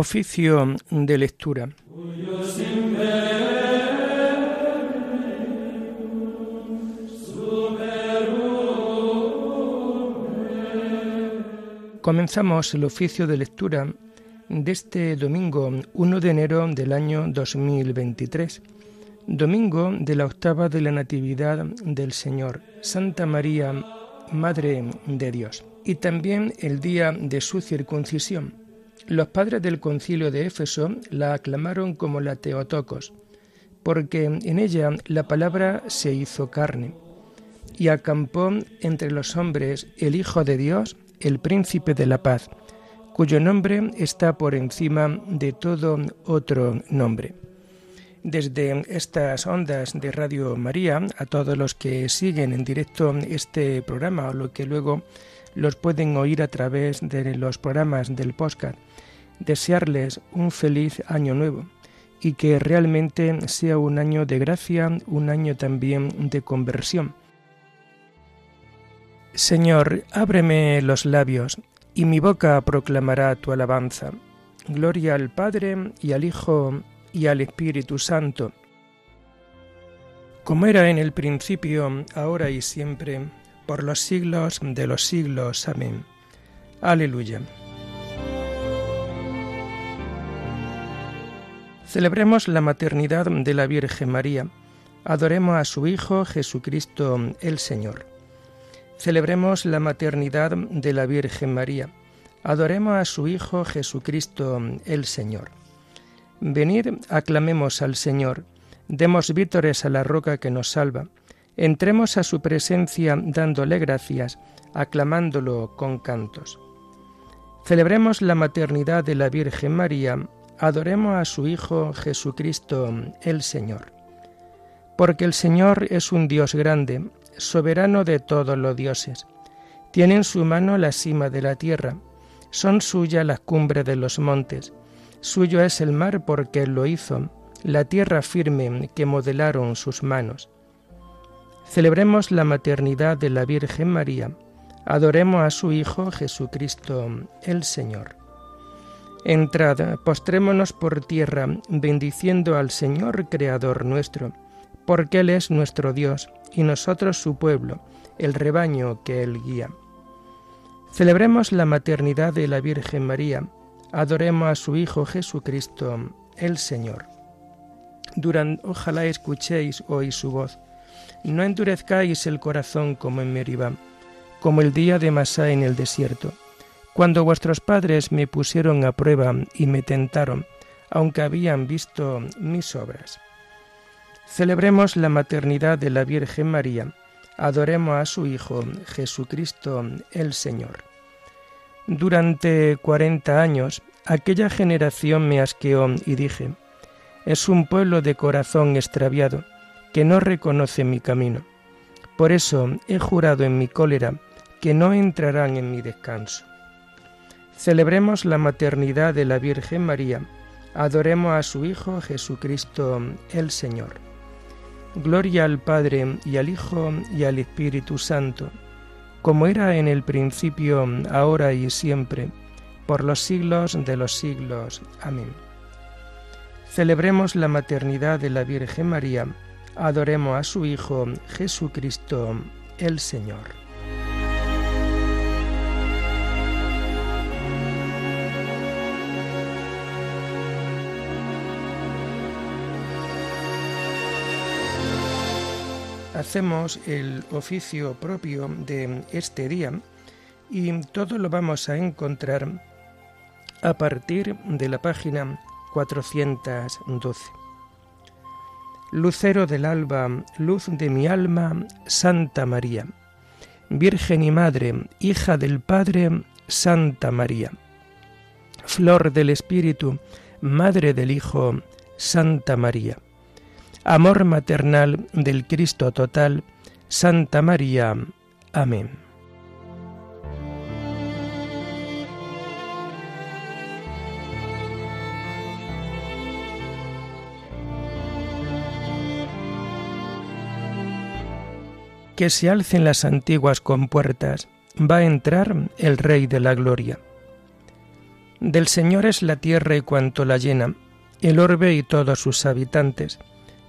Oficio de lectura. Comenzamos el oficio de lectura de este domingo 1 de enero del año 2023, domingo de la octava de la Natividad del Señor, Santa María, Madre de Dios, y también el día de su circuncisión. Los padres del concilio de Éfeso la aclamaron como la Teotocos, porque en ella la palabra se hizo carne, y acampó entre los hombres el Hijo de Dios, el príncipe de la paz, cuyo nombre está por encima de todo otro nombre. Desde estas ondas de Radio María, a todos los que siguen en directo este programa o lo que luego los pueden oír a través de los programas del podcast, desearles un feliz año nuevo y que realmente sea un año de gracia, un año también de conversión. Señor, ábreme los labios, y mi boca proclamará tu alabanza. Gloria al Padre y al Hijo y al Espíritu Santo, como era en el principio, ahora y siempre, por los siglos de los siglos. Amén. Aleluya. Celebremos la maternidad de la Virgen María. Adoremos a su Hijo Jesucristo el Señor. Celebremos la maternidad de la Virgen María. Adoremos a su Hijo Jesucristo el Señor. Venid, aclamemos al Señor, demos vítores a la roca que nos salva, entremos a su presencia dándole gracias, aclamándolo con cantos. Celebremos la maternidad de la Virgen María adoremos a su Hijo Jesucristo el Señor. Porque el Señor es un Dios grande, soberano de todos los dioses. Tiene en su mano la cima de la tierra, son suyas las cumbres de los montes. Suyo es el mar porque él lo hizo, la tierra firme que modelaron sus manos. Celebremos la maternidad de la Virgen María, adoremos a su Hijo Jesucristo el Señor. Entrad, postrémonos por tierra, bendiciendo al Señor Creador nuestro, porque Él es nuestro Dios, y nosotros su pueblo, el rebaño que Él guía. Celebremos la maternidad de la Virgen María, adoremos a su Hijo Jesucristo, el Señor. Durante, ojalá escuchéis hoy su voz. No endurezcáis el corazón como en Meribá, como el día de Masá en el desierto cuando vuestros padres me pusieron a prueba y me tentaron, aunque habían visto mis obras. Celebremos la maternidad de la Virgen María, adoremos a su Hijo Jesucristo el Señor. Durante cuarenta años aquella generación me asqueó y dije, es un pueblo de corazón extraviado, que no reconoce mi camino. Por eso he jurado en mi cólera que no entrarán en mi descanso. Celebremos la maternidad de la Virgen María. Adoremos a su Hijo Jesucristo el Señor. Gloria al Padre y al Hijo y al Espíritu Santo, como era en el principio, ahora y siempre, por los siglos de los siglos. Amén. Celebremos la maternidad de la Virgen María. Adoremos a su Hijo Jesucristo el Señor. Hacemos el oficio propio de este día y todo lo vamos a encontrar a partir de la página 412. Lucero del alba, luz de mi alma, Santa María. Virgen y Madre, hija del Padre, Santa María. Flor del Espíritu, Madre del Hijo, Santa María amor maternal del Cristo total, Santa María. Amén. Que se alcen las antiguas compuertas, va a entrar el Rey de la Gloria. Del Señor es la tierra y cuanto la llena, el orbe y todos sus habitantes.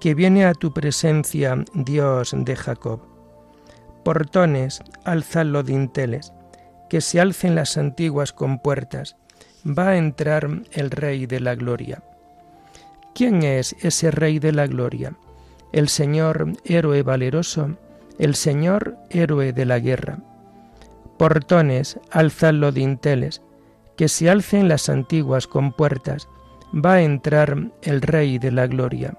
que viene a tu presencia, Dios de Jacob. Portones, alzad los dinteles, que se alcen las antiguas compuertas, va a entrar el Rey de la Gloria. ¿Quién es ese Rey de la Gloria? El Señor, héroe valeroso, el Señor, héroe de la guerra. Portones, alzad los dinteles, que se alcen las antiguas compuertas, va a entrar el Rey de la Gloria.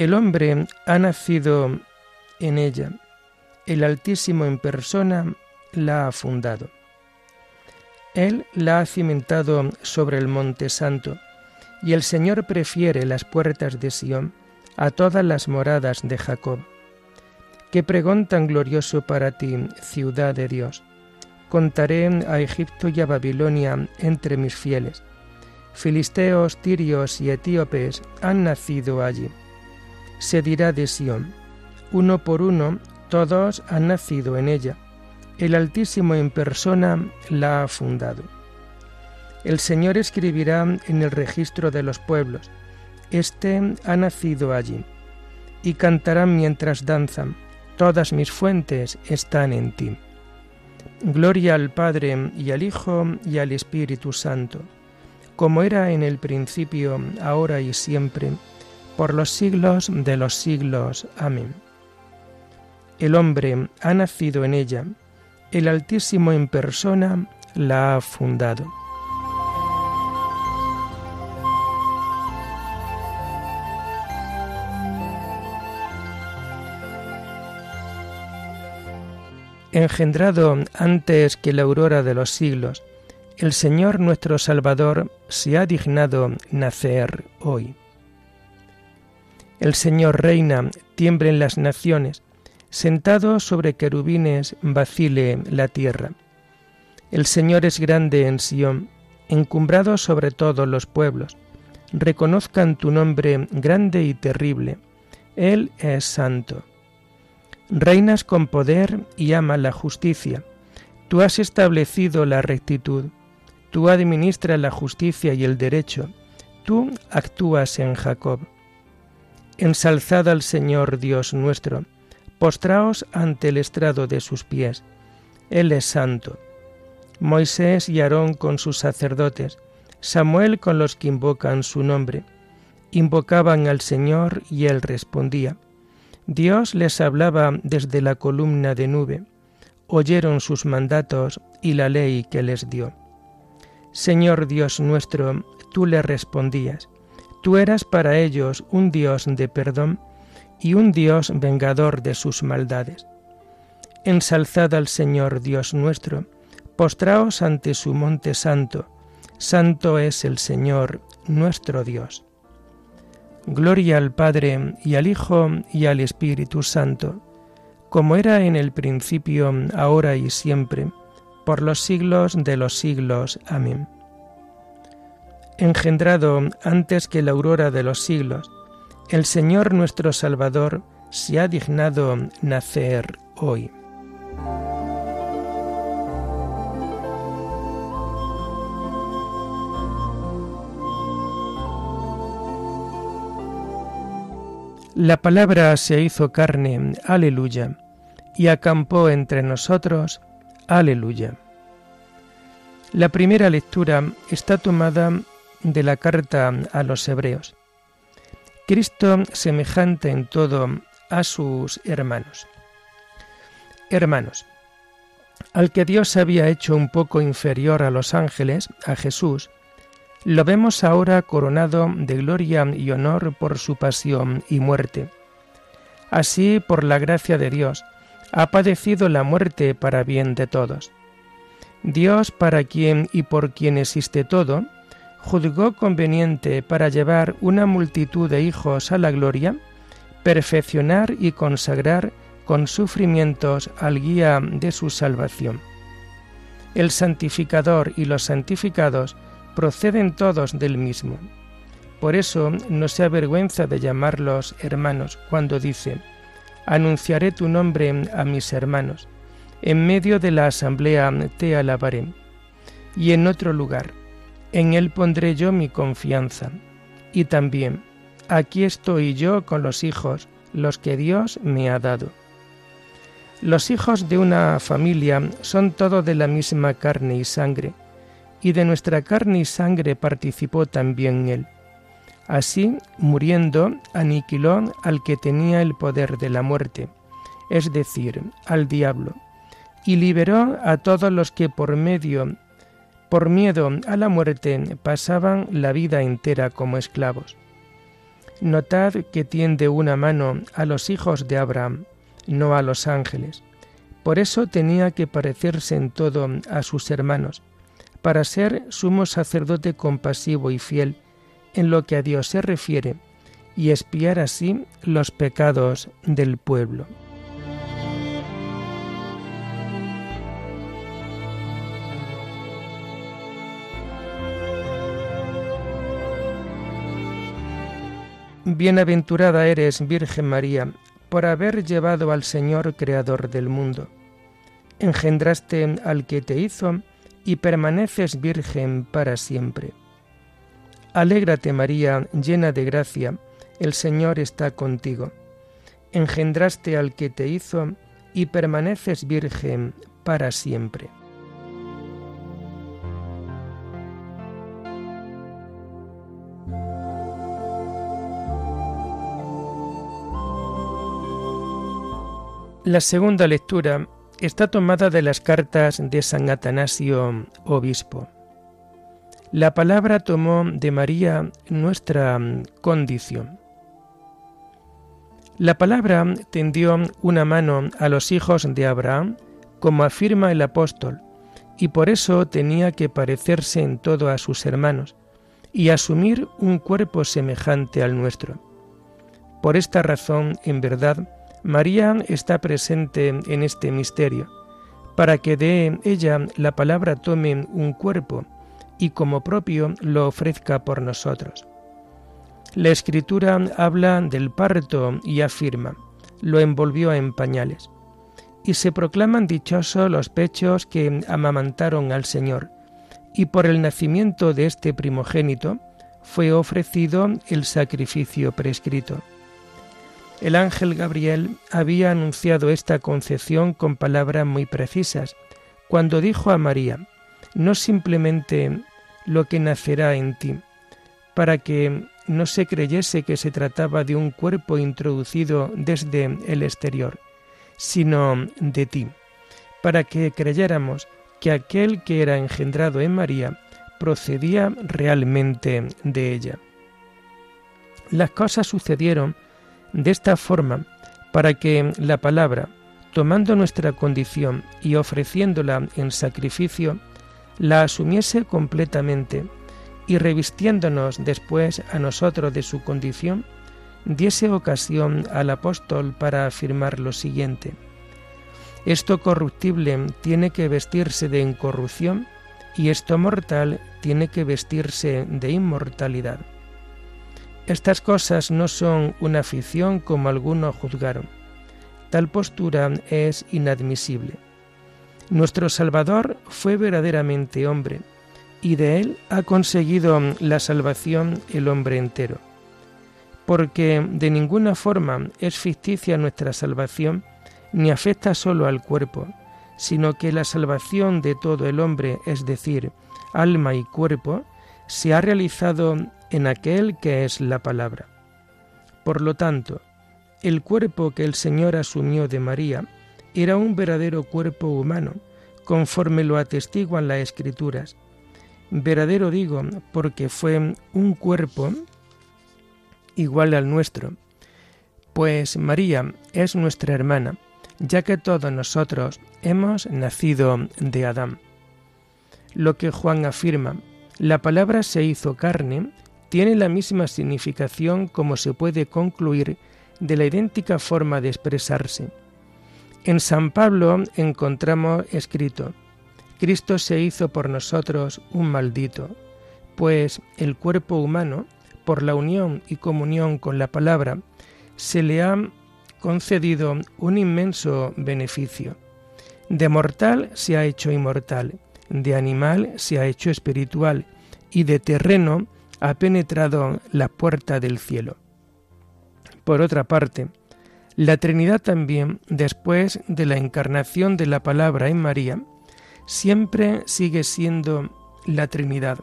El hombre ha nacido en ella, el Altísimo en persona la ha fundado. Él la ha cimentado sobre el monte santo, y el Señor prefiere las puertas de Sión a todas las moradas de Jacob. Qué pregón tan glorioso para ti, ciudad de Dios. Contaré a Egipto y a Babilonia entre mis fieles. Filisteos, tirios y etíopes han nacido allí. Se dirá de Sión, uno por uno, todos han nacido en ella. El Altísimo en persona la ha fundado. El Señor escribirá en el registro de los pueblos, este ha nacido allí. Y cantarán mientras danzan, todas mis fuentes están en ti. Gloria al Padre y al Hijo y al Espíritu Santo, como era en el principio, ahora y siempre, por los siglos de los siglos. Amén. El hombre ha nacido en ella, el Altísimo en persona la ha fundado. engendrado antes que la aurora de los siglos, el Señor nuestro Salvador se ha dignado nacer hoy. El Señor reina, tiemblen las naciones, sentado sobre querubines vacile la tierra. El Señor es grande en Sión, encumbrado sobre todos los pueblos. Reconozcan tu nombre grande y terrible. Él es santo. Reinas con poder y ama la justicia. Tú has establecido la rectitud. Tú administras la justicia y el derecho. Tú actúas en Jacob. Ensalzad al Señor Dios nuestro. Postraos ante el estrado de sus pies. Él es santo. Moisés y Aarón con sus sacerdotes, Samuel con los que invocan su nombre. Invocaban al Señor y él respondía. Dios les hablaba desde la columna de nube, oyeron sus mandatos y la ley que les dio. Señor Dios nuestro, tú le respondías, tú eras para ellos un Dios de perdón y un Dios vengador de sus maldades. Ensalzad al Señor Dios nuestro, postraos ante su monte santo, santo es el Señor nuestro Dios. Gloria al Padre y al Hijo y al Espíritu Santo, como era en el principio, ahora y siempre, por los siglos de los siglos. Amén. Engendrado antes que la aurora de los siglos, el Señor nuestro Salvador se ha dignado nacer hoy. La palabra se hizo carne, aleluya, y acampó entre nosotros, aleluya. La primera lectura está tomada de la carta a los hebreos. Cristo semejante en todo a sus hermanos. Hermanos, al que Dios había hecho un poco inferior a los ángeles, a Jesús, lo vemos ahora coronado de gloria y honor por su pasión y muerte. Así, por la gracia de Dios, ha padecido la muerte para bien de todos. Dios, para quien y por quien existe todo, juzgó conveniente para llevar una multitud de hijos a la gloria, perfeccionar y consagrar con sufrimientos al guía de su salvación. El santificador y los santificados proceden todos del mismo. Por eso no se avergüenza de llamarlos hermanos cuando dice, Anunciaré tu nombre a mis hermanos, en medio de la asamblea te alabaré. Y en otro lugar, en él pondré yo mi confianza. Y también, aquí estoy yo con los hijos, los que Dios me ha dado. Los hijos de una familia son todos de la misma carne y sangre, y de nuestra carne y sangre participó también él. Así, muriendo, aniquiló al que tenía el poder de la muerte, es decir, al diablo, y liberó a todos los que por medio por miedo a la muerte pasaban la vida entera como esclavos. Notad que tiende una mano a los hijos de Abraham, no a los ángeles. Por eso tenía que parecerse en todo a sus hermanos, para ser sumo sacerdote compasivo y fiel en lo que a Dios se refiere, y espiar así los pecados del pueblo. Bienaventurada eres, Virgen María, por haber llevado al Señor Creador del mundo. Engendraste al que te hizo y permaneces virgen para siempre. Alégrate María, llena de gracia, el Señor está contigo. Engendraste al que te hizo y permaneces virgen para siempre. La segunda lectura está tomada de las cartas de San Atanasio, obispo. La palabra tomó de María nuestra condición. La palabra tendió una mano a los hijos de Abraham, como afirma el apóstol, y por eso tenía que parecerse en todo a sus hermanos y asumir un cuerpo semejante al nuestro. Por esta razón, en verdad, María está presente en este misterio, para que de ella la palabra tome un cuerpo y como propio lo ofrezca por nosotros. La escritura habla del parto y afirma, lo envolvió en pañales. Y se proclaman dichosos los pechos que amamantaron al Señor, y por el nacimiento de este primogénito fue ofrecido el sacrificio prescrito. El ángel Gabriel había anunciado esta concepción con palabras muy precisas, cuando dijo a María, no simplemente lo que nacerá en ti, para que no se creyese que se trataba de un cuerpo introducido desde el exterior, sino de ti, para que creyéramos que aquel que era engendrado en María procedía realmente de ella. Las cosas sucedieron de esta forma, para que la palabra, tomando nuestra condición y ofreciéndola en sacrificio, la asumiese completamente y revistiéndonos después a nosotros de su condición, diese ocasión al apóstol para afirmar lo siguiente. Esto corruptible tiene que vestirse de incorrupción y esto mortal tiene que vestirse de inmortalidad. Estas cosas no son una ficción como algunos juzgaron. Tal postura es inadmisible. Nuestro Salvador fue verdaderamente hombre, y de él ha conseguido la salvación el hombre entero. porque de ninguna forma es ficticia nuestra salvación, ni afecta solo al cuerpo, sino que la salvación de todo el hombre, es decir, alma y cuerpo, se ha realizado en aquel que es la palabra. Por lo tanto, el cuerpo que el Señor asumió de María era un verdadero cuerpo humano, conforme lo atestiguan las escrituras. Verdadero digo, porque fue un cuerpo igual al nuestro, pues María es nuestra hermana, ya que todos nosotros hemos nacido de Adán. Lo que Juan afirma, la palabra se hizo carne, tiene la misma significación como se puede concluir de la idéntica forma de expresarse. En San Pablo encontramos escrito, Cristo se hizo por nosotros un maldito, pues el cuerpo humano, por la unión y comunión con la palabra, se le ha concedido un inmenso beneficio. De mortal se ha hecho inmortal, de animal se ha hecho espiritual, y de terreno ha penetrado la puerta del cielo. Por otra parte, la Trinidad también, después de la encarnación de la palabra en María, siempre sigue siendo la Trinidad,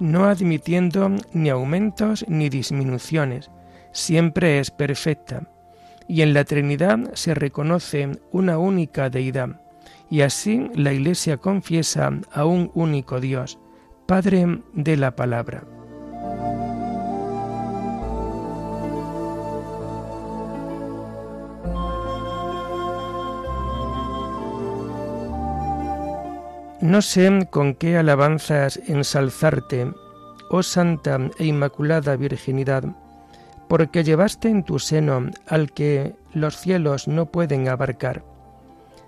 no admitiendo ni aumentos ni disminuciones, siempre es perfecta, y en la Trinidad se reconoce una única deidad, y así la Iglesia confiesa a un único Dios, Padre de la Palabra. No sé con qué alabanzas ensalzarte, oh Santa e Inmaculada Virginidad, porque llevaste en tu seno al que los cielos no pueden abarcar.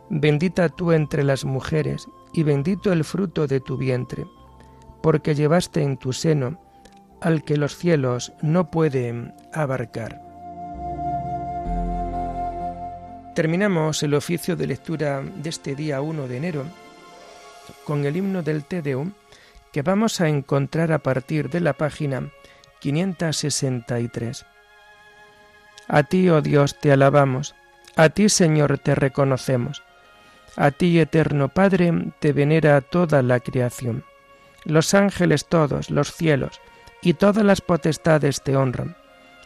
Bendita tú entre las mujeres, y bendito el fruto de tu vientre, porque llevaste en tu seno al que los cielos no pueden abarcar. Terminamos el oficio de lectura de este día 1 de enero con el himno del Te Deum que vamos a encontrar a partir de la página 563. A ti, oh Dios, te alabamos, a ti, Señor, te reconocemos, a ti, eterno Padre, te venera toda la creación. Los ángeles todos, los cielos, y todas las potestades te honran.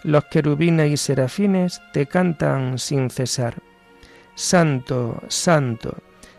Los querubines y serafines te cantan sin cesar. Santo, santo,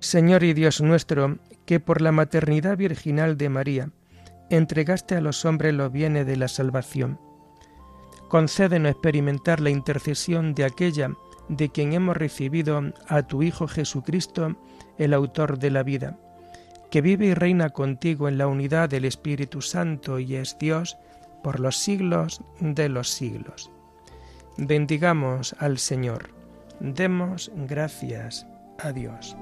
Señor y Dios nuestro, que por la maternidad virginal de María entregaste a los hombres los bienes de la salvación, concédenos experimentar la intercesión de aquella de quien hemos recibido a tu Hijo Jesucristo, el autor de la vida, que vive y reina contigo en la unidad del Espíritu Santo y es Dios por los siglos de los siglos. Bendigamos al Señor, demos gracias a Dios.